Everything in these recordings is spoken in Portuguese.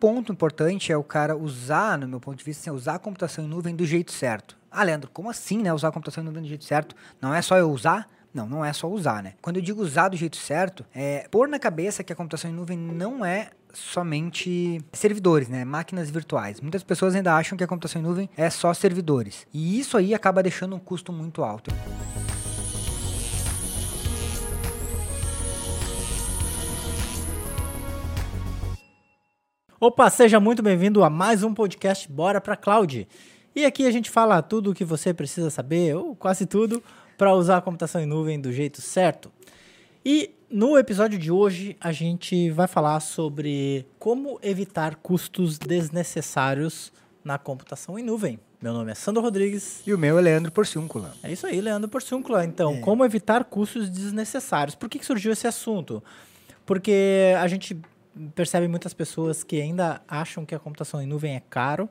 ponto importante é o cara usar, no meu ponto de vista, assim, usar a computação em nuvem do jeito certo. Ah, Leandro, como assim, né? Usar a computação em nuvem do jeito certo? Não é só eu usar? Não, não é só usar, né? Quando eu digo usar do jeito certo, é pôr na cabeça que a computação em nuvem não é somente servidores, né? Máquinas virtuais. Muitas pessoas ainda acham que a computação em nuvem é só servidores. E isso aí acaba deixando um custo muito alto. Opa, seja muito bem-vindo a mais um podcast Bora pra Cloud. E aqui a gente fala tudo o que você precisa saber, ou quase tudo, para usar a computação em nuvem do jeito certo. E no episódio de hoje a gente vai falar sobre como evitar custos desnecessários na computação em nuvem. Meu nome é Sandro Rodrigues. E o meu é Leandro Porciúncula. É isso aí, Leandro Porciúncula. Então, É. como evitar custos desnecessários? Por que, que surgiu esse assunto? Porque a gente percebe muitas pessoas que ainda acham que a computação em nuvem é caro.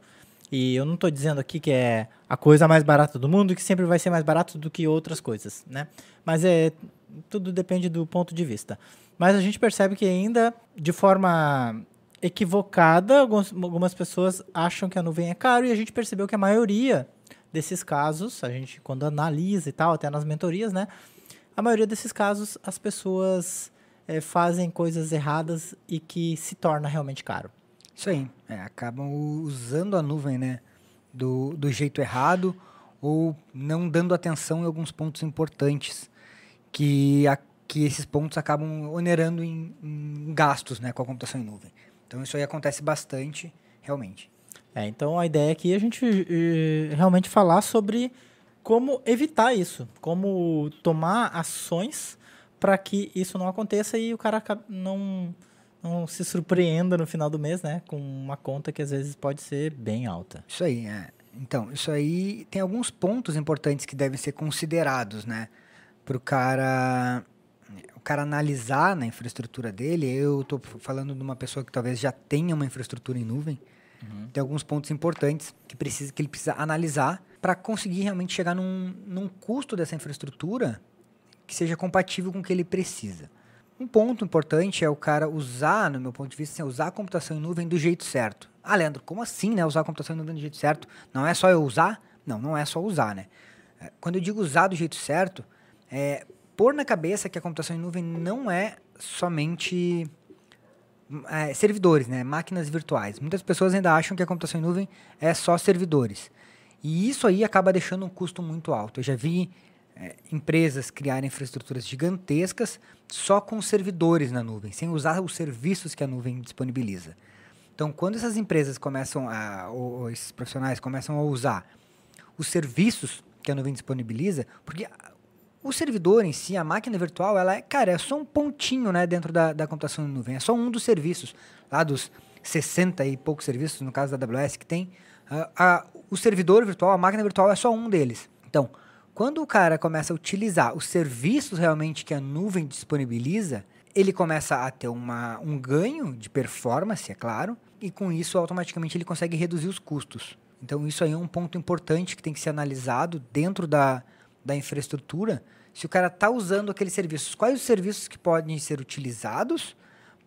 E eu não estou dizendo aqui que é a coisa mais barata do mundo, que sempre vai ser mais barato do que outras coisas, né? Mas é tudo depende do ponto de vista. Mas a gente percebe que ainda, de forma equivocada, algumas pessoas acham que a nuvem é caro e a gente percebeu que a maioria desses casos, a gente quando analisa e tal, até nas mentorias, né? A maioria desses casos as pessoas eh, fazem coisas erradas e que se torna realmente caro. Isso aí. É, acabam usando a nuvem, né? Do, do jeito errado ou não dando atenção em alguns pontos importantes que, a- que esses pontos acabam onerando em, em gastos né, com a computação em nuvem. Então isso aí acontece bastante, realmente. É, então a ideia aqui é a gente realmente falar sobre como evitar isso, como tomar ações para que isso não aconteça e o cara não, não se surpreenda no final do mês, né? Com uma conta que às vezes pode ser bem alta. Isso aí, é. Então, isso aí tem alguns pontos importantes que devem ser considerados, né? Para o cara, o cara analisar na infraestrutura dele. Eu estou falando de uma pessoa que talvez já tenha uma infraestrutura em nuvem. Tem alguns pontos importantes que, precisa, que ele precisa analisar para conseguir realmente chegar num, num custo dessa infraestrutura que seja compatível com o que ele precisa. Um ponto importante é o cara usar, no meu ponto de vista, assim, usar a computação em nuvem do jeito certo. Ah, Leandro, como assim, né? Usar a computação em nuvem do jeito certo? Não é só eu usar? Não, não é só usar, né? É, Quando eu digo usar do jeito certo, é pôr na cabeça que a computação em nuvem não é somente é, servidores, né? Máquinas virtuais. Muitas pessoas ainda acham que a computação em nuvem é só servidores. E isso aí acaba deixando um custo muito alto. Eu já vi é, empresas criarem infraestruturas gigantescas só com servidores na nuvem, sem usar os serviços que a nuvem disponibiliza. Então, quando essas empresas começam a, ou, ou esses profissionais começam a usar os serviços que a nuvem disponibiliza, porque o servidor em si, a máquina virtual, ela é, cara, é só um pontinho, né, dentro da, da computação em nuvem. É só um dos serviços, lá dos 60 e poucos serviços, no caso da AWS, que tem. ah, a- o servidor virtual, a máquina virtual é só um deles. Então, quando o cara começa a utilizar os serviços realmente que a nuvem disponibiliza, ele começa a ter uma, um ganho de performance, é claro, e com isso automaticamente ele consegue reduzir os custos. Então isso aí é um ponto importante que tem que ser analisado dentro da, da infraestrutura. Se o cara está usando aqueles serviços, quais os serviços que podem ser utilizados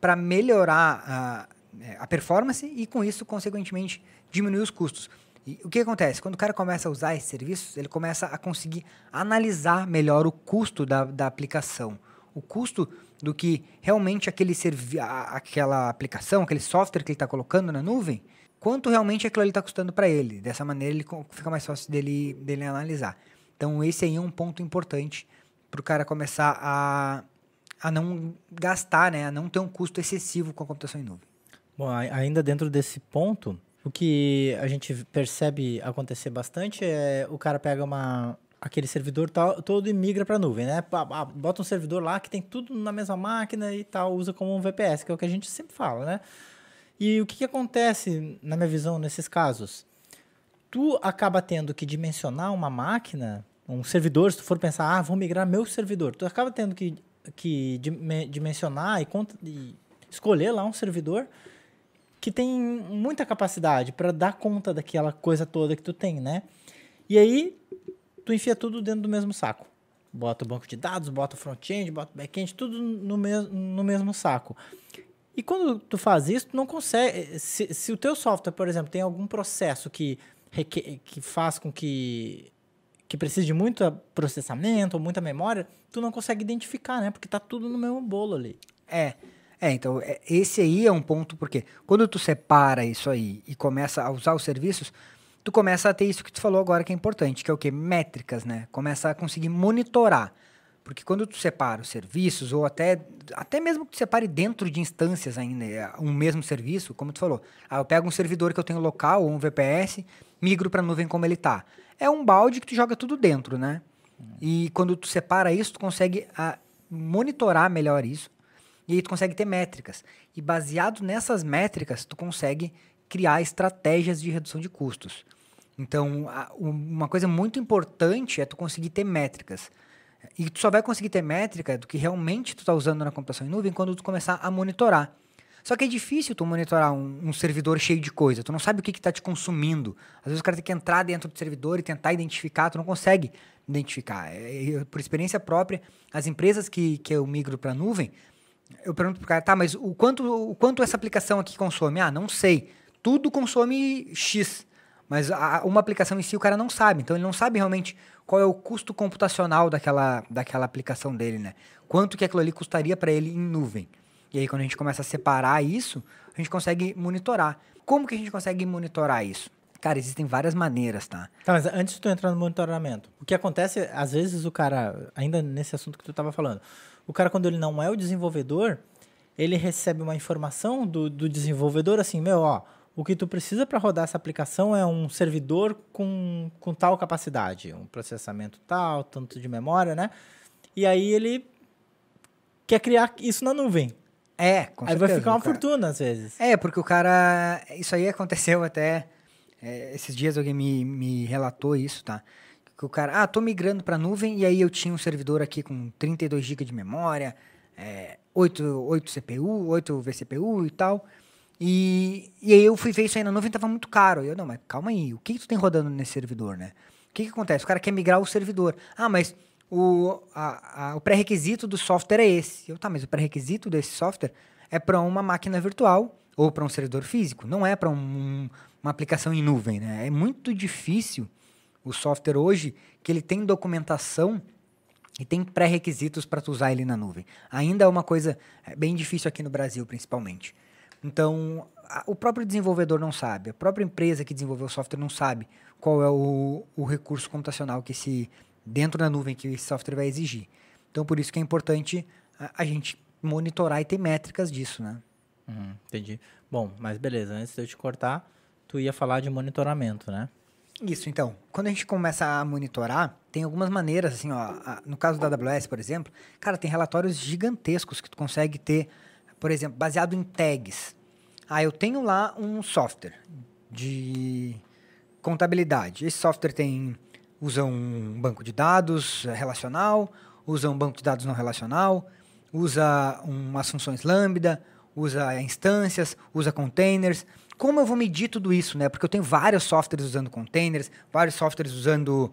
para melhorar a, é, a performance e com isso, consequentemente, diminuir os custos. E o que acontece? Quando o cara começa a usar esses serviços, ele começa a conseguir analisar melhor o custo da, da aplicação. O custo do que realmente aquele servi aquela aplicação, aquele software que ele está colocando na nuvem, quanto realmente aquilo ali está custando para ele. Dessa maneira, ele fica mais fácil dele, dele analisar. Então, esse aí é um ponto importante para o cara começar a, a não gastar, né? a não ter um custo excessivo com a computação em nuvem. Bom, ainda dentro desse ponto, o que a gente percebe acontecer bastante é o cara pega uma aquele servidor tal, todo e migra para a nuvem, né? Bota um servidor lá que tem tudo na mesma máquina e tal, usa como um VPS, que é o que a gente sempre fala, né? E o que, que acontece, na minha visão, nesses casos? Tu acaba tendo que dimensionar uma máquina, um servidor, se tu for pensar, ah, vou migrar meu servidor, tu acaba tendo que, que dime- dimensionar e, e escolher lá um servidor que tem muita capacidade para dar conta daquela coisa toda que tu tem, né? E aí tu enfia tudo dentro do mesmo saco. Bota o banco de dados, bota o front-end, bota o back-end, tudo no, no mesmo saco. E quando tu faz isso, tu não consegue. Se, se o teu software, por exemplo, tem algum processo que, que faz com que que precisa de muito processamento ou muita memória, tu não consegue identificar, né? Porque tá tudo no mesmo bolo ali. É. É, então, é, esse aí é um ponto, porque quando tu separa isso aí e começa a usar os serviços, tu começa a ter isso que tu falou agora que é importante, que é o quê? Métricas, né? Começa a conseguir monitorar. Porque quando tu separa os serviços, ou até, até mesmo que tu separe dentro de instâncias ainda, é, um mesmo serviço, como tu falou, ah, eu pego um servidor que eu tenho local, ou um VPS, migro para a nuvem como ele está é um balde que tu joga tudo dentro, né? E quando tu separa isso, tu consegue a, ah, monitorar melhor isso. E aí tu consegue ter métricas. E baseado nessas métricas, tu consegue criar estratégias de redução de custos. Então, uma coisa muito importante é tu conseguir ter métricas. E tu só vai conseguir ter métrica do que realmente tu está usando na computação em nuvem quando tu começar a monitorar. Só que é difícil tu monitorar um, um servidor cheio de coisa. Tu não sabe o que está te consumindo. Às vezes o cara tem que entrar dentro do servidor e tentar identificar. Tu não consegue identificar. É, é por experiência própria, as empresas que, que eu migro para a nuvem, eu pergunto para o cara, tá, mas o quanto, o quanto essa aplicação aqui consome? Ah, não sei. Tudo consome X. Mas a, uma aplicação em si o cara não sabe. Então ele não sabe realmente qual é o custo computacional daquela, daquela aplicação dele, né? Quanto que aquilo ali custaria para ele em nuvem. E aí, quando a gente começa a separar isso, a gente consegue monitorar. Como que a gente consegue monitorar isso? Cara, existem várias maneiras, tá? Tá, mas antes de tu entrar no monitoramento, o que acontece, às vezes o cara, ainda nesse assunto que tu estava falando, o cara, quando ele não é o desenvolvedor, ele recebe uma informação do, do desenvolvedor assim, meu, ó, o que tu precisa para rodar essa aplicação é um servidor com, com tal capacidade, um processamento tal, tanto de memória, né? E aí ele quer criar isso na nuvem. É, com Aí certeza, vai ficar uma fortuna às vezes. É, porque o cara. Isso aí aconteceu até. É, esses dias alguém me, me relatou isso, tá? Que o cara, ah, tô migrando pra nuvem e aí eu tinha um servidor aqui com 32 GB de memória, é, 8, 8 CPU, 8 vCPU e tal. E, e aí eu fui ver isso aí na nuvem tava muito caro. E eu, não, mas calma aí, o que, que tu tem rodando nesse servidor, né? O que, que acontece? O cara quer migrar o servidor. Ah, mas o, o pré-requisito do software é esse. Eu, tá, mas o pré-requisito desse software é para uma máquina virtual ou para um servidor físico, não é para um, uma aplicação em nuvem. Né? É muito difícil o software hoje que ele tem documentação e tem pré-requisitos para tu usar ele na nuvem. Ainda é uma coisa é, bem difícil aqui no Brasil, principalmente. Então, a, o próprio desenvolvedor não sabe, a própria empresa que desenvolveu o software não sabe qual é o, o recurso computacional que esse dentro da nuvem que esse software vai exigir. Então, por isso que é importante a, a gente monitorar e ter métricas disso, né? Uhum, entendi. Bom, mas beleza, antes de eu te cortar, tu ia falar de monitoramento, né? Isso, então. Quando a gente começa a monitorar, tem algumas maneiras, assim, ó. No caso da AWS, por exemplo, cara, tem relatórios gigantescos que tu consegue ter, por exemplo, baseado em tags. Ah, eu tenho lá um software de contabilidade. Esse software tem usa um banco de dados relacional, usa um banco de dados não relacional, usa umas funções lambda, usa instâncias, usa containers. Como eu vou medir tudo isso, né? Porque eu tenho vários softwares usando containers, vários softwares usando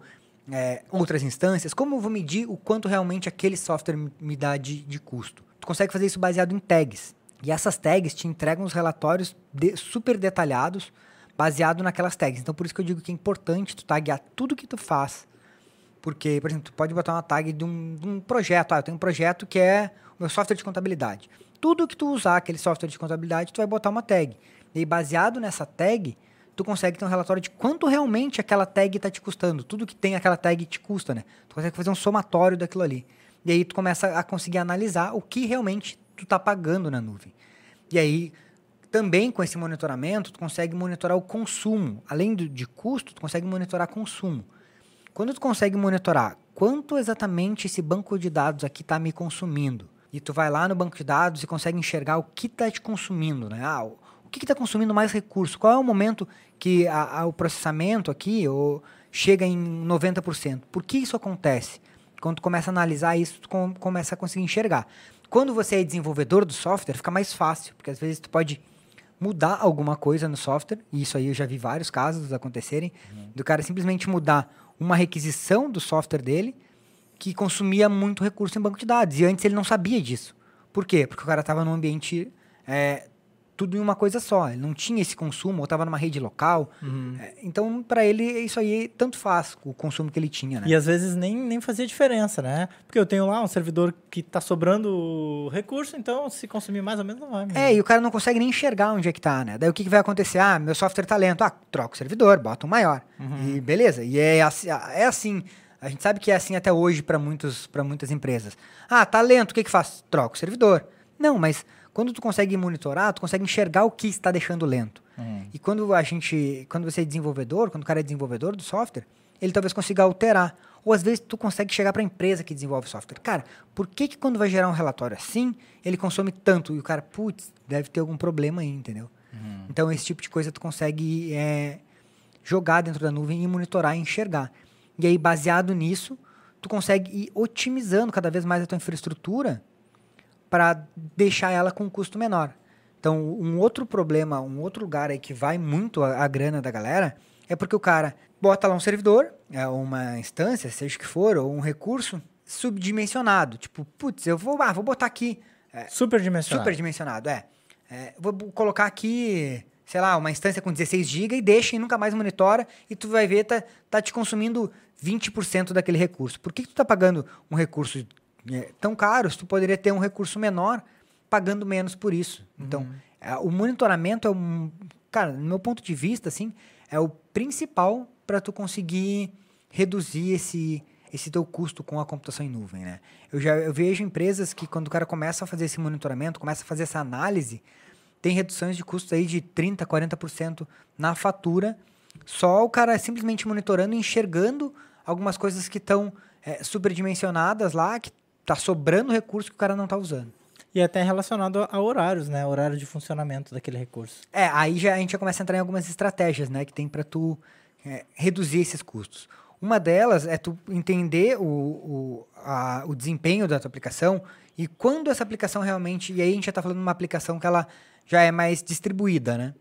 é, outras instâncias. Como eu vou medir o quanto realmente aquele software me dá de, de custo? Tu consegue fazer isso baseado em tags. E essas tags te entregam os relatórios de, super detalhados baseado naquelas tags. Então, por isso que eu digo que é importante tu taguear tudo que tu faz. Porque, por exemplo, tu pode botar uma tag de um, de um projeto. Ah, eu tenho um projeto que é o meu software de contabilidade. Tudo que tu usar aquele software de contabilidade, tu vai botar uma tag. E baseado nessa tag, tu consegue ter um relatório de quanto realmente aquela tag está te custando. Tudo que tem aquela tag te custa, né? Tu consegue fazer um somatório daquilo ali. E aí tu começa a conseguir analisar o que realmente tu está pagando na nuvem. E aí também com esse monitoramento, tu consegue monitorar o consumo. Além do, de custo, tu consegue monitorar consumo. Quando tu consegue monitorar quanto exatamente esse banco de dados aqui está me consumindo, e tu vai lá no banco de dados e consegue enxergar o que está te consumindo, né? Ah, o, que está consumindo mais recurso? Qual é o momento que a, a, o processamento aqui ou, chega em 90%? Por que isso acontece? Quando tu começa a analisar isso, tu com, começa a conseguir enxergar. Quando você é desenvolvedor do software, fica mais fácil, porque às vezes tu pode mudar alguma coisa no software, e isso aí eu já vi vários casos acontecerem, uhum. do cara simplesmente mudar uma requisição do software dele que consumia muito recurso em banco de dados. E antes ele não sabia disso. Por quê? Porque o cara estava num ambiente é, tudo em uma coisa só. Ele não tinha esse consumo, ou estava numa rede local. Uhum. É, então, para ele, isso aí tanto faz o consumo que ele tinha, né? E às vezes nem, nem fazia diferença, né? Porque eu tenho lá um servidor que está sobrando recurso, então se consumir mais ou menos não vai. mesmo. É, e o cara não consegue nem enxergar onde é que tá, né? Daí o que, que vai acontecer? Ah, meu software tá lento. Ah, troca o servidor, bota um maior. E beleza. E é assim, é assim. A gente sabe que é assim até hoje para muitas empresas. Ah, tá lento, o que que faz? Troca o servidor. Não, mas quando tu consegue monitorar, tu consegue enxergar o que está deixando lento. Uhum. E quando a gente, quando você é desenvolvedor, quando o cara é desenvolvedor do software, ele talvez consiga alterar. Ou às vezes tu consegue chegar para a empresa que desenvolve software. Cara, por que que quando vai gerar um relatório assim, ele consome tanto? E o cara, putz, deve ter algum problema aí, entendeu? Então esse tipo de coisa tu consegue é, jogar dentro da nuvem e monitorar e enxergar. E aí, baseado nisso, tu consegue ir otimizando cada vez mais a tua infraestrutura para deixar ela com um custo menor. Então, um outro problema, um outro lugar aí que vai muito a, a grana da galera é porque o cara bota lá um servidor, é uma instância, seja o que for, ou um recurso subdimensionado. Tipo, putz, eu vou, ah, vou botar aqui é, Superdimensionado. Superdimensionado, é. É, Vou colocar aqui, sei lá, uma instância com 16 GB e deixa e nunca mais monitora e tu vai ver, tá, tá te consumindo 20% daquele recurso. Por que, que tu tá pagando um recurso tão caro se tu poderia ter um recurso menor pagando menos por isso? Então, é, o monitoramento é um... Cara, no meu ponto de vista, assim, é o principal para tu conseguir reduzir esse esse teu custo com a computação em nuvem, né? Eu já eu vejo empresas que quando o cara começa a fazer esse monitoramento, começa a fazer essa análise, tem reduções de custos aí de 30, 40% na fatura, só o cara simplesmente monitorando e enxergando algumas coisas que estão é, superdimensionadas lá, que tá sobrando recurso que o cara não tá usando. E até relacionado a horários, né? Horário de funcionamento daquele recurso. É, aí já, a gente já começa a entrar em algumas estratégias, né, que tem para tu é, reduzir esses custos. Uma delas é tu entender o, o, a- o desempenho da tua aplicação e quando essa aplicação realmente. E aí a gente já está falando de uma aplicação que ela já é mais distribuída, né?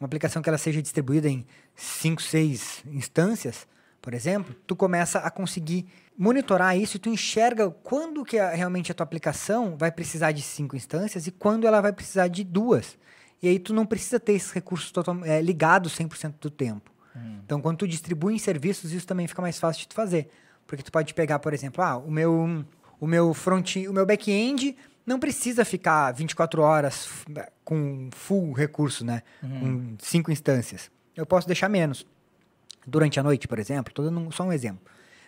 Uma aplicação que ela seja distribuída em 5, 6 instâncias, por exemplo, tu começa a conseguir monitorar isso e tu enxerga quando que a- realmente a tua aplicação vai precisar de cinco instâncias e quando ela vai precisar de duas. E aí tu não precisa ter esses recursos total, é, ligados 100% do tempo. Então, quando tu distribui em serviços, isso também fica mais fácil de tu fazer. Porque tu pode pegar, por exemplo, ah, o meu, o meu front, o meu back-end não precisa ficar 24 horas com full recurso, né? Com cinco instâncias. Eu posso deixar menos. Durante a noite, por exemplo, estou dando só um exemplo.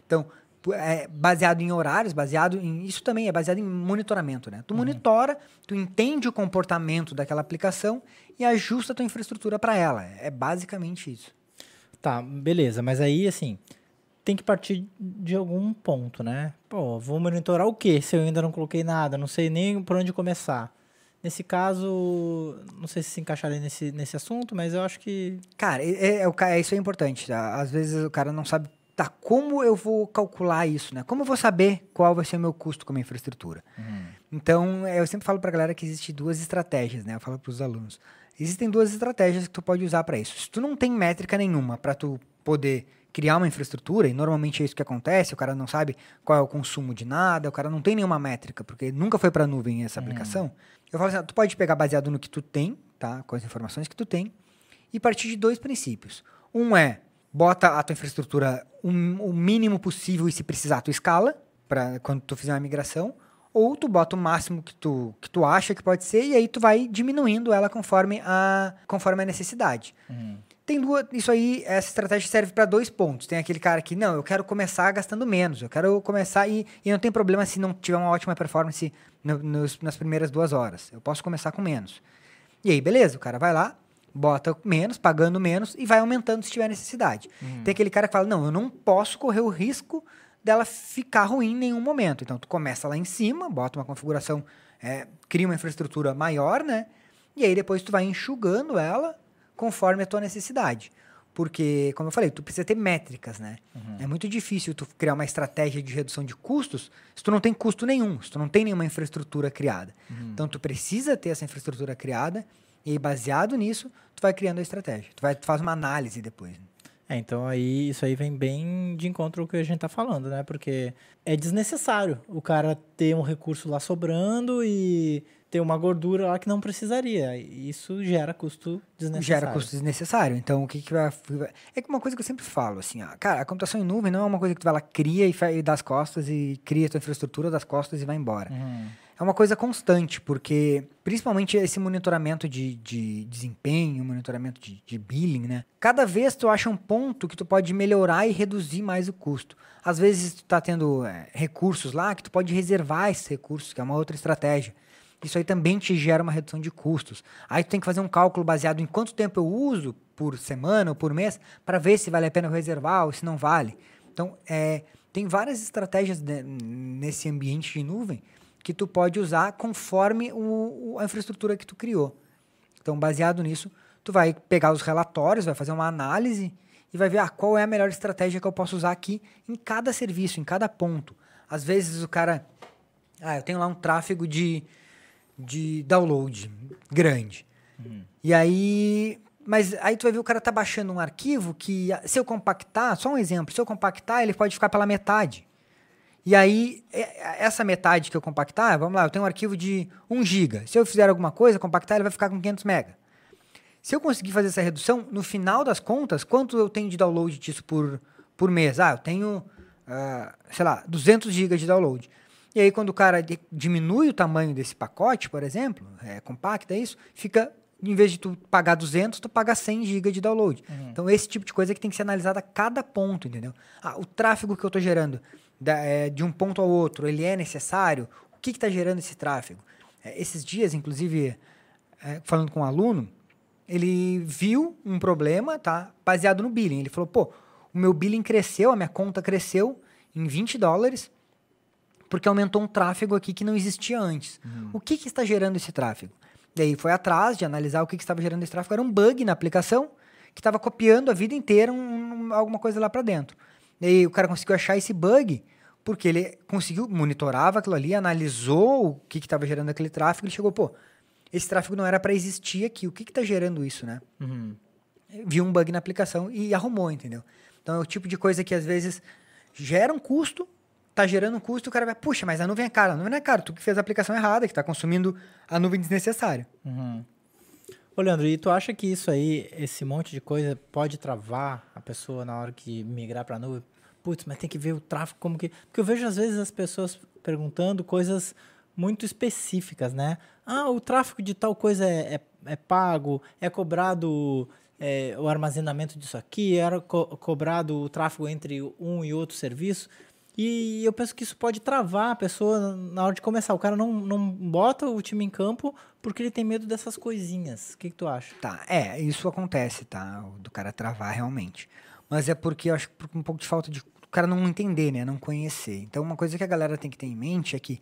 Então, é baseado em horários, baseado em. Isso também é baseado em monitoramento, né? Tu monitora, tu entende o comportamento daquela aplicação e ajusta a tua infraestrutura para ela. É basicamente isso. Tá, beleza. Mas aí, assim, tem que partir de algum ponto, né? Pô, vou monitorar o quê se eu ainda não coloquei nada? Não sei nem por onde começar. Nesse caso, não sei se se encaixaria nesse, nesse assunto, mas eu acho que. Cara, é, é- é é- isso é importante. tá? Às vezes o cara não sabe, tá, como eu vou calcular isso, né? Como eu vou saber qual vai ser o meu custo com a minha infraestrutura? Então, é, eu sempre falo pra galera que existe duas estratégias, né? Eu falo pros alunos. Existem duas estratégias que tu pode usar para isso. Se tu não tem métrica nenhuma para tu poder criar uma infraestrutura, e normalmente é isso que acontece, o cara não sabe qual é o consumo de nada, o cara não tem nenhuma métrica, porque nunca foi para nuvem essa aplicação. Eu falo assim, ó, tu pode pegar baseado no que tu tem, tá? Com as informações que tu tem, e partir de dois princípios. Um é, bota a tua infraestrutura um- o mínimo possível e se precisar tu escala, para quando tu fizer uma migração, ou tu bota o máximo que tu, que tu acha que pode ser e aí tu vai diminuindo ela conforme a, conforme a necessidade. Tem duas, isso aí, essa estratégia serve para dois pontos. Tem aquele cara que, não, eu quero começar gastando menos, eu quero começar e, e não tem problema se não tiver uma ótima performance no- nos- nas primeiras duas horas. Eu posso começar com menos. E aí, beleza, o cara vai lá, bota menos, pagando menos e vai aumentando se tiver necessidade. Tem aquele cara que fala, não, eu não posso correr o risco dela ficar ruim em nenhum momento. Então, tu começa lá em cima, bota uma configuração, é, cria uma infraestrutura maior, né? E aí depois tu vai enxugando ela conforme a tua necessidade. Porque, como eu falei, tu precisa ter métricas, né? É muito difícil tu criar uma estratégia de redução de custos se tu não tem custo nenhum, se tu não tem nenhuma infraestrutura criada. Então, tu precisa ter essa infraestrutura criada e baseado nisso, tu vai criando a estratégia. Tu, vai, tu faz uma análise depois. né? É, então aí isso aí vem bem de encontro ao que a gente tá falando, né? Porque é desnecessário o cara ter um recurso lá sobrando e ter uma gordura lá que não precisaria. Isso gera custo desnecessário. Gera custo desnecessário. Então, o que, que vai. É que uma coisa que eu sempre falo, assim, ó, cara, a computação em nuvem não é uma coisa que tu vai lá, cria e, e dá as costas e cria a tua infraestrutura das costas e vai embora. Uhum. É uma coisa constante, porque principalmente esse monitoramento de, de desempenho, monitoramento de, de billing, né? Cada vez tu acha um ponto que tu pode melhorar e reduzir mais o custo. Às vezes tu tá tendo é, recursos lá que tu pode reservar esses recursos, que é uma outra estratégia. Isso aí também te gera uma redução de custos. Aí tu tem que fazer um cálculo baseado em quanto tempo eu uso por semana ou por mês para ver se vale a pena eu reservar ou se não vale. Então, é, tem várias estratégias né, nesse ambiente de nuvem que tu pode usar conforme o- a infraestrutura que tu criou. Então, baseado nisso, tu vai pegar os relatórios, vai fazer uma análise e vai ver ah, qual é a melhor estratégia que eu posso usar aqui em cada serviço, em cada ponto. Às vezes o cara, ah, eu tenho lá um tráfego de, de download grande. E aí, mas aí tu vai ver o cara tá baixando um arquivo que se eu compactar, só um exemplo, se eu compactar, ele pode ficar pela metade. E aí, é- essa metade que eu compactar, vamos lá, eu tenho um arquivo de 1 GB. Se eu fizer alguma coisa, compactar, ele vai ficar com 500 MB. Se eu conseguir fazer essa redução, no final das contas, quanto eu tenho de download disso por, por mês? Ah, eu tenho, ah, sei lá, 200 GB de download. E aí, quando o cara di- diminui o tamanho desse pacote, por exemplo, é, compacta isso, fica, em vez de tu pagar 200, tu paga 100 GB de download. Então, esse tipo de coisa que tem que ser analisada a cada ponto, entendeu? Ah, o tráfego que eu estou gerando da- é, de um ponto ao outro, ele é necessário? O que está gerando esse tráfego? É, esses dias, inclusive, é, falando com um aluno, ele viu um problema, tá? Baseado no billing. Ele falou, pô, o meu billing cresceu, a minha conta cresceu em 20 dólares, porque aumentou um tráfego aqui que não existia antes. O que, que está gerando esse tráfego? E aí foi atrás de analisar o que, que estava gerando esse tráfego. Era um bug na aplicação que estava copiando a vida inteira um- um- alguma coisa lá para dentro. E aí o cara conseguiu achar esse bug porque ele conseguiu, monitorava aquilo ali, analisou o que estava gerando aquele tráfego e chegou, pô, esse tráfego não era para existir aqui. O que está gerando isso, né? Uhum. viu um bug na aplicação e arrumou, entendeu? Então é o tipo de coisa que às vezes gera um custo, tá gerando um custo, o cara vai, puxa, mas a nuvem é cara. A nuvem não é cara, tu que fez a aplicação errada, que tá consumindo a nuvem desnecessário. Uhum. Ô, Leandro, e tu acha que isso aí, esse monte de coisa, pode travar a pessoa na hora que migrar para a nuvem? Putz, mas tem que ver o tráfego como que. Porque eu vejo às vezes as pessoas perguntando coisas muito específicas, né? Ah, o tráfego de tal coisa é, é, é pago, é cobrado é, o armazenamento disso aqui, era co- cobrado o tráfego entre um e outro serviço. E eu penso que isso pode travar a pessoa na hora de começar. O cara não, não bota o time em campo porque ele tem medo dessas coisinhas. O que, que tu acha? Tá, é, isso acontece, tá? Do cara travar realmente. Mas é porque eu acho que por um pouco de falta de. O cara não entender, né? Não conhecer. Então, uma coisa que a galera tem que ter em mente é que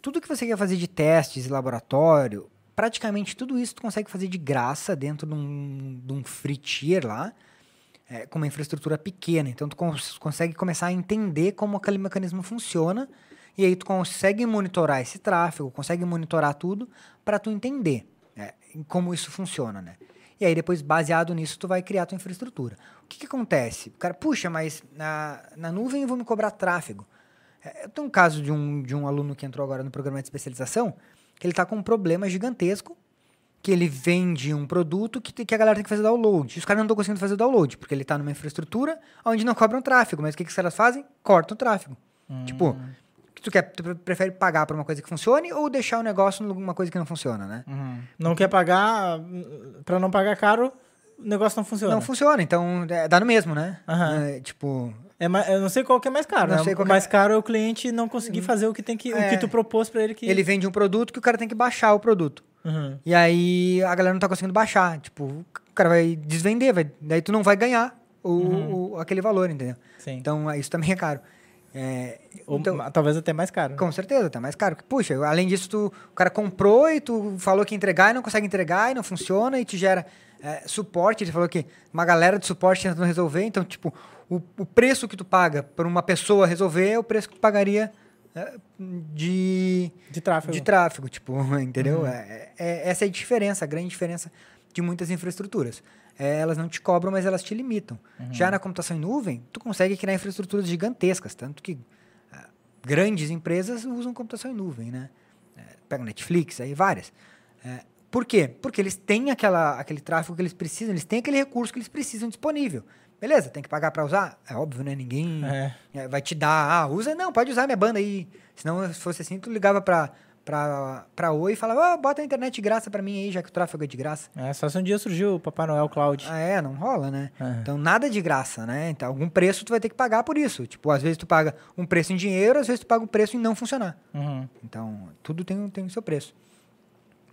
tudo que você quer fazer de testes e laboratório, praticamente tudo isso tu consegue fazer de graça dentro de um, de um free tier lá, é, com uma infraestrutura pequena. Então, tu cons- consegue começar a entender como aquele mecanismo funciona e aí tu consegue monitorar esse tráfego, consegue monitorar tudo para tu entender é, em como isso funciona, né? E aí depois, baseado nisso, tu vai criar tua infraestrutura. O que, que acontece? O cara, puxa, mas na, na nuvem eu vou me cobrar tráfego. É, Eu tenho um caso de um, de um aluno que entrou agora no programa de especialização, que ele está com um problema gigantesco, que ele vende um produto que, que a galera tem que fazer download. E os caras não estão conseguindo fazer download, porque ele está numa infraestrutura onde não cobram tráfego. Mas o que, que os caras fazem? Cortam o tráfego. Tipo, tu, quer, tu pre- prefere pagar por uma coisa que funcione ou deixar o negócio numa coisa que não funciona, né? Não quer pagar, para não pagar caro, o negócio não funciona. Não funciona, então é, dá no mesmo, né? Aham. É, tipo, É, eu não sei qual que é mais caro. Não né? sei qual o que é- mais caro é o cliente não conseguir fazer o que tem que, o É. que tu propôs para ele que. ele vende um produto que o cara tem que baixar o produto. Uhum. E aí a galera não tá conseguindo baixar. Tipo, o cara vai desvender, vai, daí tu não vai ganhar o, o- aquele valor, entendeu? Sim. Então é, isso também é caro. É, Ou então, talvez até mais caro. com certeza, tá mais caro. Puxa, além disso, tu, o cara comprou e tu falou que ia entregar e não consegue entregar e não funciona e te gera é, suporte. Ele falou que uma galera de suporte tentando resolver. Então, tipo, o, o preço que tu paga por uma pessoa resolver é o preço que tu pagaria de, De tráfego. de tráfego, tipo, entendeu? É, é- essa é a diferença, a grande diferença de muitas infraestruturas. É, elas não te cobram, mas elas te limitam. Já na computação em nuvem, tu consegue criar infraestruturas gigantescas, tanto que ah, grandes empresas usam computação em nuvem, né? É, pega Netflix, aí várias. É, por quê? Porque eles têm aquela, aquele tráfego que eles precisam, eles têm aquele recurso que eles precisam disponível. Beleza, tem que pagar para usar? É óbvio, né? Ninguém É. é, vai te dar, ah, usa, não, pode usar minha banda aí. Senão, se fosse assim, tu ligava pra, pra, pra Oi e falava, ah, bota a internet de graça pra mim aí, já que o tráfego é de graça. É, só se um dia surgiu o Papai Noel Cloud. Ah, é, não rola, né? Aham. Então, nada de graça, né? Então, algum preço tu vai ter que pagar por isso. Tipo, às vezes tu paga um preço em dinheiro, às vezes tu paga um preço em não funcionar. Uhum. Então, tudo tem, tem o seu preço.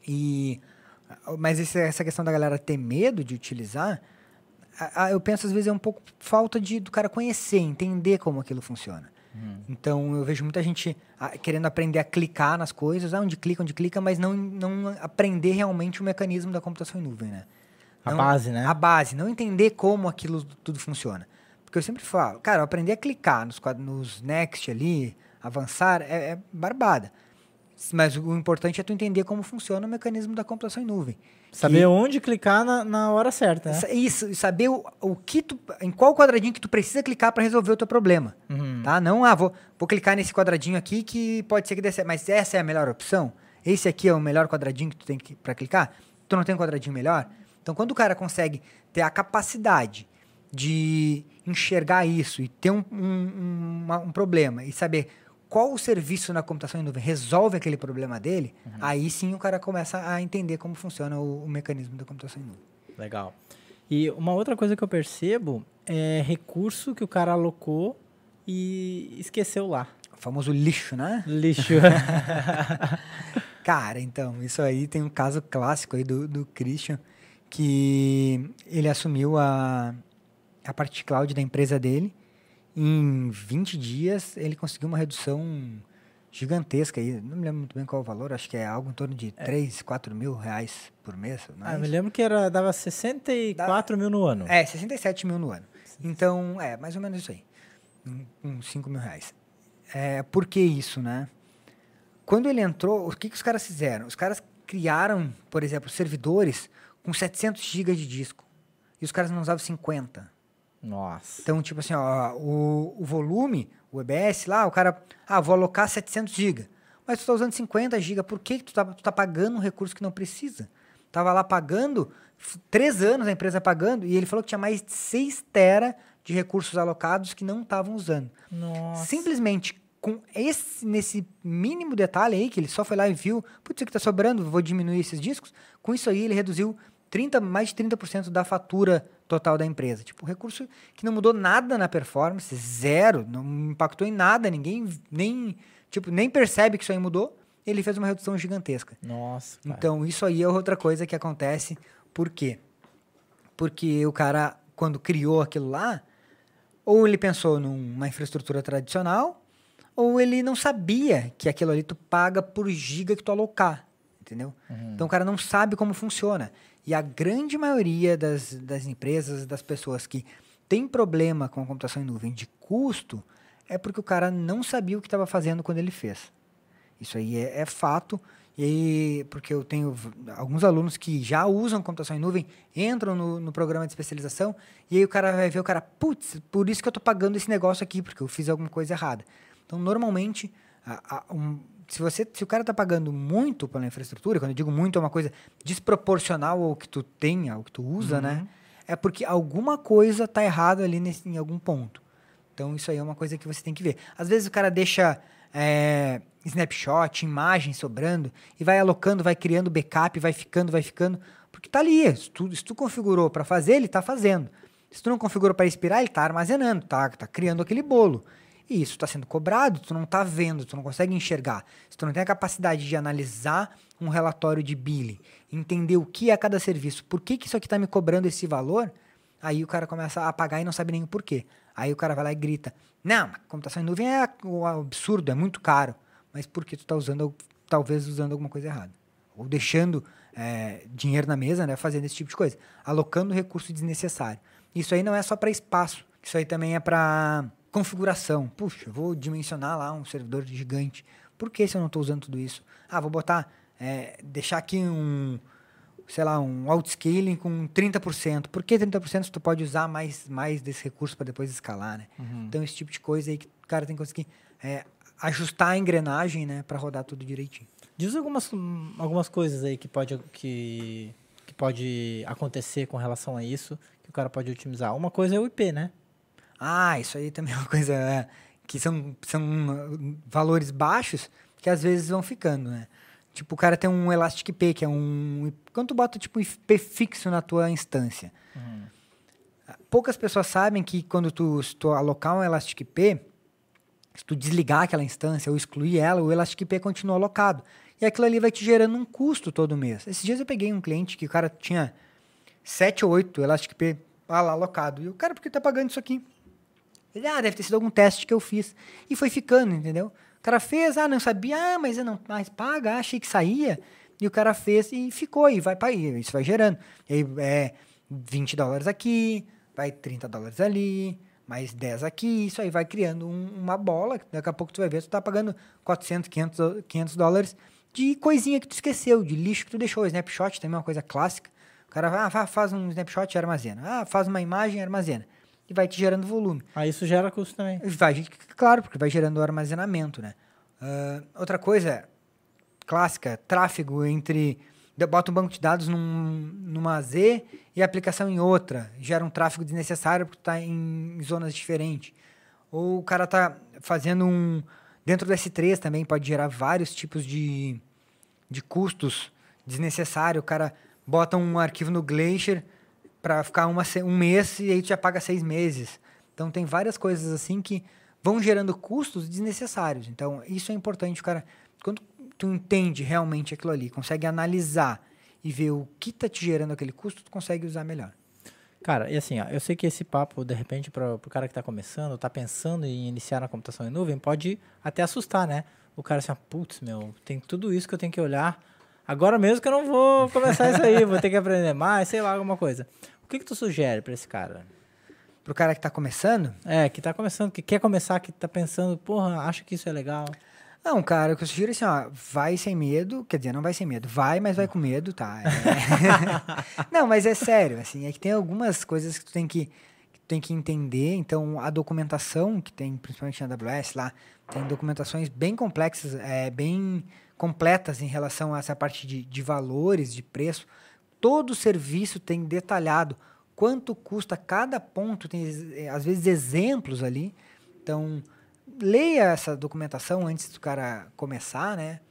E, mas essa questão da galera ter medo de utilizar, a- a- eu penso às vezes é um pouco falta de, do cara conhecer, entender como aquilo funciona. Então, eu vejo muita gente ah, querendo aprender a clicar nas coisas, ah, onde clica, onde clica, mas não, não aprender realmente o mecanismo da computação em nuvem, né? A Não- base, né? A base, não entender como aquilo tudo funciona. Porque eu sempre falo, cara, aprender a clicar nos, nos next ali, avançar, é, é barbada. Mas o importante é tu entender como funciona o mecanismo da computação em nuvem. Saber Que- onde clicar na, na hora certa, né? Isso, saber o, o que tu, em qual quadradinho que tu precisa clicar para resolver o teu problema. Uhum. Tá? Não, ah, vou, vou clicar nesse quadradinho aqui que pode ser que dê certo. Mas essa é a melhor opção? Esse aqui é o melhor quadradinho que tu tem que, para clicar? Tu não tem um quadradinho melhor? Então, quando o cara consegue ter a capacidade de enxergar isso e ter um, um, uma- um problema e saber qual o serviço na computação em nuvem resolve aquele problema dele, aí sim o cara começa a entender como funciona o, o mecanismo da computação em nuvem. Legal. E uma outra coisa que eu percebo é recurso que o cara alocou e esqueceu lá. O famoso lixo, né? Lixo. Cara, então, isso aí tem um caso clássico aí do, do Christian, que ele assumiu a, a parte cloud da empresa dele. Em 20 dias, ele conseguiu uma redução gigantesca aí. Não me lembro muito bem qual o valor, acho que é algo em torno de 3, 4 mil reais por mês. Não é ah, me isso? lembro que era, dava 64 mil no ano. É, 67 mil no ano. Então, é, mais ou menos isso aí. Um- Uns 5 mil reais. É, por que isso, né? Quando ele entrou, o que, que os caras fizeram? Os caras criaram, por exemplo, servidores com 700 GB de disco. E os caras não usavam 50. Nossa. Então, tipo assim, ó, o, o volume, o EBS lá, o cara, ah, vou alocar 700 GB. Mas tu tá usando 50 GB, por que, que tu, tá, tu tá pagando um recurso que não precisa? Tava lá pagando, três anos a empresa pagando, e ele falou que tinha mais de 6 tera de recursos alocados que não estavam usando. Nossa. Simplesmente com esse, nesse mínimo detalhe aí, que ele só foi lá e viu, putz, isso aqui tá sobrando, vou diminuir esses discos. Com isso aí, ele reduziu 30, mais de 30% da fatura total da empresa. Tipo, recurso que não mudou nada na performance, zero, não impactou em nada, ninguém nem, tipo, nem percebe que isso aí mudou. Ele fez uma redução gigantesca. Nossa. cara. Então, isso aí é outra coisa que acontece. Por quê? Porque o cara, quando criou aquilo lá, ou ele pensou numa infraestrutura tradicional, ou ele não sabia que aquilo ali tu paga por giga que tu alocar, entendeu? Então o cara não sabe como funciona. E a grande maioria das, das empresas, das pessoas que tem problema com a computação em nuvem de custo, é porque o cara não sabia o que estava fazendo quando ele fez. Isso aí é, é fato. E aí, porque eu tenho alguns alunos que já usam computação em nuvem, entram no, no programa de especialização, e aí o cara vai ver o cara, putz, por isso que eu estou pagando esse negócio aqui, porque eu fiz alguma coisa errada. Então, normalmente, a- a- um- se, você, se o cara está pagando muito pela infraestrutura, quando eu digo muito, é uma coisa desproporcional ao que tu tem, ao que tu usa, né? É porque alguma coisa está errada ali nesse, em algum ponto. Então, isso aí é uma coisa que você tem que ver. Às vezes o cara deixa é, snapshot, imagem sobrando, e vai alocando, vai criando backup, vai ficando, vai ficando, porque tá ali. Se tu, se tu configurou para fazer, ele tá fazendo. Se tu não configurou para expirar, ele tá armazenando, tá, tá criando aquele bolo. E isso está sendo cobrado, tu não tá vendo, tu não consegue enxergar. Se tu não tem a capacidade de analisar um relatório de billing, entender o que é cada serviço, por que, que isso aqui está me cobrando esse valor, Aí o cara começa a pagar e não sabe nem o porquê. Aí o cara vai lá e grita: Não, computação em nuvem é absurdo, é muito caro. Mas por que tu tá usando, talvez usando alguma coisa errada? Ou deixando é, dinheiro na mesa, né? Fazendo esse tipo de coisa. Alocando recurso desnecessário. Isso aí não é só para espaço. Isso aí também é para configuração. Puxa, vou dimensionar lá um servidor gigante. Por que se eu não estou usando tudo isso? Ah, vou botar, é, deixar aqui um, sei lá, um outscaling com 30%. Por que 30% se tu pode usar mais, mais desse recurso para depois escalar, né? Então, esse tipo de coisa aí que o cara tem que conseguir é, ajustar a engrenagem, né, para rodar tudo direitinho. Diz algumas, algumas coisas aí que pode, que, que pode acontecer com relação a isso, que o cara pode otimizar. Uma coisa é o IP, né? Ah, isso aí também é uma coisa é, que são, são valores baixos que às vezes vão ficando, né? Tipo, o cara tem um Elastic P, que é um. Quando tu bota tipo um IP fixo na tua instância. Uhum. Poucas pessoas sabem que quando tu, tu alocar um Elastic P, se tu desligar aquela instância ou excluir ela, o Elastic P continua alocado. E aquilo ali vai te gerando um custo todo mês. Esses dias eu peguei um cliente que o cara tinha 7 ou 8 Elastic P ah, lá alocado. E o cara, por que tá pagando isso aqui? Ele, ah, deve ter sido algum teste que eu fiz. E foi ficando, entendeu? O cara fez, ah, não sabia, ah, mas eu não mais paga, ah, achei que saía. E o cara fez e ficou, e vai para aí, isso vai gerando. E aí é 20 dólares aqui, vai 30 dólares ali, mais 10 aqui, isso aí vai criando um, uma bola. Daqui a pouco tu vai ver, tu tá pagando 400, 500, 500 dólares de coisinha que tu esqueceu, de lixo que tu deixou. Snapshot também é uma coisa clássica. O cara ah, faz um snapshot e armazena. Ah, faz uma imagem e armazena. E vai te gerando volume. Ah, isso gera custo também. Vai, claro, porque vai gerando armazenamento, né? Uh, outra coisa clássica, tráfego entre... Bota um banco de dados num, numa Z e a aplicação em outra. Gera um tráfego desnecessário porque está em zonas diferentes. Ou o cara está fazendo um... Dentro do S3 também pode gerar vários tipos de, de custos desnecessários. O cara bota um arquivo no Glacier para ficar uma, um mês e aí tu já paga seis meses. Então tem várias coisas assim que vão gerando custos desnecessários. Então isso é importante, cara. Quando tu entende realmente aquilo ali, consegue analisar e ver o que tá te gerando aquele custo, tu consegue usar melhor. Cara, e assim, ó, eu sei que esse papo, de repente, para o cara que está começando, está pensando em iniciar na computação em nuvem, pode até assustar, né? O cara assim, putz, meu, tem tudo isso que eu tenho que olhar Agora mesmo que eu não vou começar isso aí, vou ter que aprender mais, sei lá, alguma coisa. O que, que tu sugere para esse cara? Pro cara que tá começando? É, que tá começando, que quer começar, que tá pensando, porra, acha que isso é legal. Não, cara, o que eu sugiro é assim, ó, vai sem medo, quer dizer, não vai sem medo, vai, mas vai com medo, tá? É... não, mas é sério, assim, é que tem algumas coisas que tu tem que, que tu tem que entender, então a documentação que tem, principalmente na AWS lá, tem documentações bem complexas, é, bem completas em relação a essa parte de, de valores, de preço. Todo serviço tem detalhado quanto custa cada ponto, tem eh, às vezes exemplos ali. Então, leia essa documentação antes do cara começar, né?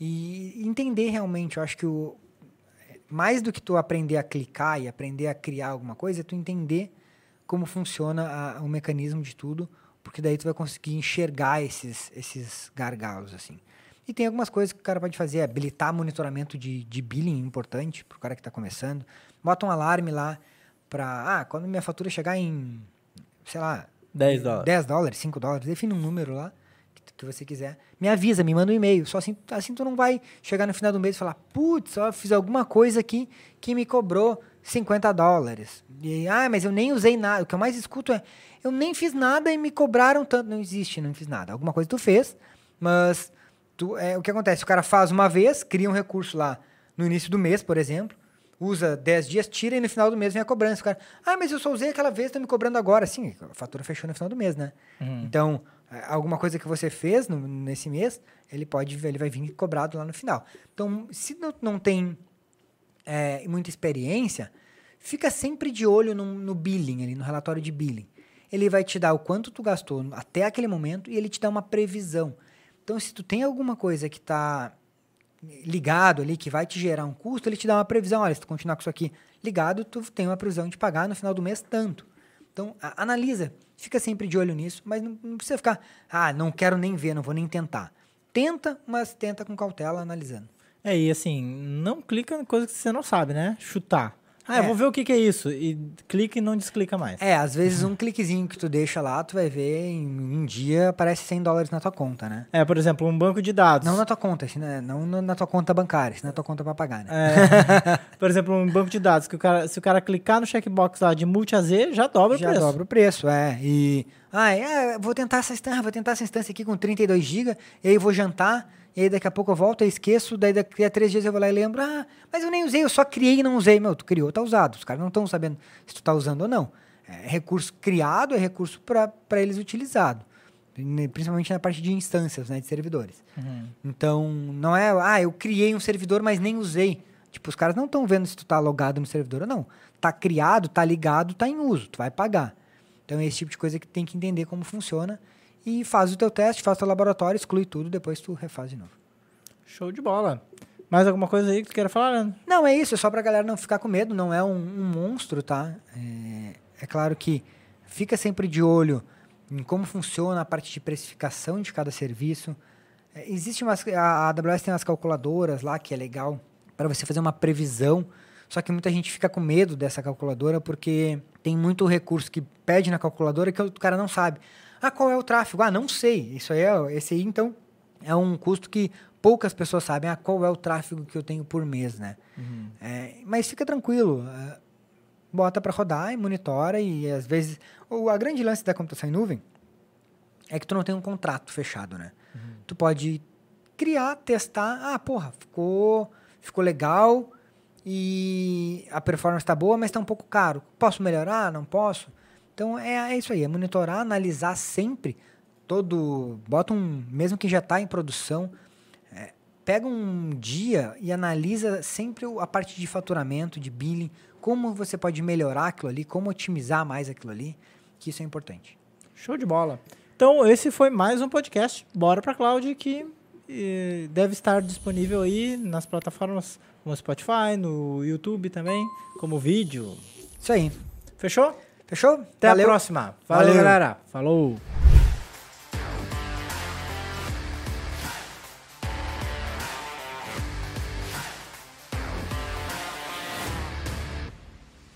E entender realmente, eu acho que o mais do que tu aprender a clicar e aprender a criar alguma coisa, é tu entender como funciona a, o mecanismo de tudo, porque daí tu vai conseguir enxergar esses, esses gargalos, assim. E tem algumas coisas que o cara pode fazer, habilitar monitoramento de, de billing importante para o cara que está começando. Bota um alarme lá para, ah, quando minha fatura chegar em, sei lá... 10 dólares. 10 dólares, 5 dólares, define um número lá que, que você quiser. Me avisa, me manda um e-mail. Só assim, assim tu não vai chegar no final do mês e falar, putz, só fiz alguma coisa aqui que me cobrou 50 dólares. E, ah, mas eu nem usei nada. O que eu mais escuto é, eu nem fiz nada e me cobraram tanto. Não existe, não fiz nada. Alguma coisa tu fez, mas Tu, é, o que acontece? O cara faz uma vez, cria um recurso lá no início do mês, por exemplo, usa 10 dias, tira e no final do mês vem a cobrança. O cara, ah, mas eu só usei aquela vez, tá me cobrando agora. Sim, a fatura fechou no final do mês, né? Uhum. Então, é, alguma coisa que você fez no, nesse mês, ele pode, ele vai vir cobrado lá no final. Então, se não, não tem é, muita experiência, fica sempre de olho no, no billing, ali, no relatório de billing. Ele vai te dar o quanto tu gastou até aquele momento e ele te dá uma previsão. Então, se tu tem alguma coisa que está ligado ali, que vai te gerar um custo, ele te dá uma previsão. Olha, se tu continuar com isso aqui ligado, tu tem uma previsão de pagar no final do mês tanto. Então, a, analisa. Fica sempre de olho nisso, mas não, não, precisa ficar, ah, não quero nem ver, não vou nem tentar. Tenta, mas tenta com cautela, analisando. É, e assim, não clica em coisa que você não sabe, né? Chutar. Ah, é. eu vou ver o que, que, é isso. E clica e não desclica mais. É, às vezes um cliquezinho que tu deixa lá, tu vai ver em um dia aparece 100 dólares na tua conta, né? É, por exemplo, um banco de dados. Não na tua conta, né? não na tua conta bancária, na tua conta pra pagar, né? É. por exemplo, um banco de dados, que o cara, se o cara clicar no checkbox lá de multi AZ, já dobra já o preço. Já dobra o preço, é. E, ah, é, vou tentar essa instância, vou tentar essa instância aqui com 32 GB, e aí vou jantar e aí daqui a pouco eu volto, eu esqueço, daí daqui a três dias eu vou lá e lembro, ah, mas eu nem usei, eu só criei e não usei. Meu, tu criou, tá usado. Os caras não estão sabendo se tu tá usando ou não. É recurso criado, é recurso para eles utilizado. principalmente na parte de instâncias, né, de servidores. Uhum. Então, não é, ah, eu criei um servidor, mas nem usei. Tipo, os caras não estão vendo se tu tá logado no servidor ou não. Tá criado, tá ligado, tá em uso, tu vai pagar. Então, é esse tipo de coisa que tem que entender como funciona e faz o teu teste, faz o teu laboratório, exclui tudo, depois tu refaz de novo. Show de bola. Mais alguma coisa aí que tu queira falar, Leandro? Não, é isso, é só pra galera não ficar com medo, não é um, um monstro, tá? É, é claro que fica sempre de olho em como funciona a parte de precificação de cada serviço. É, existe umas, a AWS tem umas calculadoras lá que é legal para você fazer uma previsão. Só que muita gente fica com medo dessa calculadora porque tem muito recurso que pede na calculadora que o cara não sabe. Ah, qual é o tráfego? Ah, não sei. Isso aí é esse aí então é um custo que poucas pessoas sabem. Ah, qual é o tráfego que eu tenho por mês, né? Uhum. É, mas fica tranquilo. é, bota para rodar e monitora e às vezes o a grande lance da computação em nuvem é que tu não tem um contrato fechado, né? Tu pode criar, testar, ah, porra, ficou ficou legal e a performance está boa, mas está um pouco caro. Posso melhorar? Não posso? Então é, é isso aí, é monitorar, analisar sempre todo, bota um, mesmo que já está em produção, é, pega um dia e analisa sempre a parte de faturamento, de billing, como você pode melhorar aquilo ali, como otimizar mais aquilo ali, que isso é importante. Show de bola. Então, esse foi mais um podcast Bora pra Cloud que eh, deve estar disponível aí nas plataformas como Spotify, no YouTube também, como vídeo. Isso aí. Fechou? Fechou? Até a próxima. Valeu, Valeu. galera. Falou.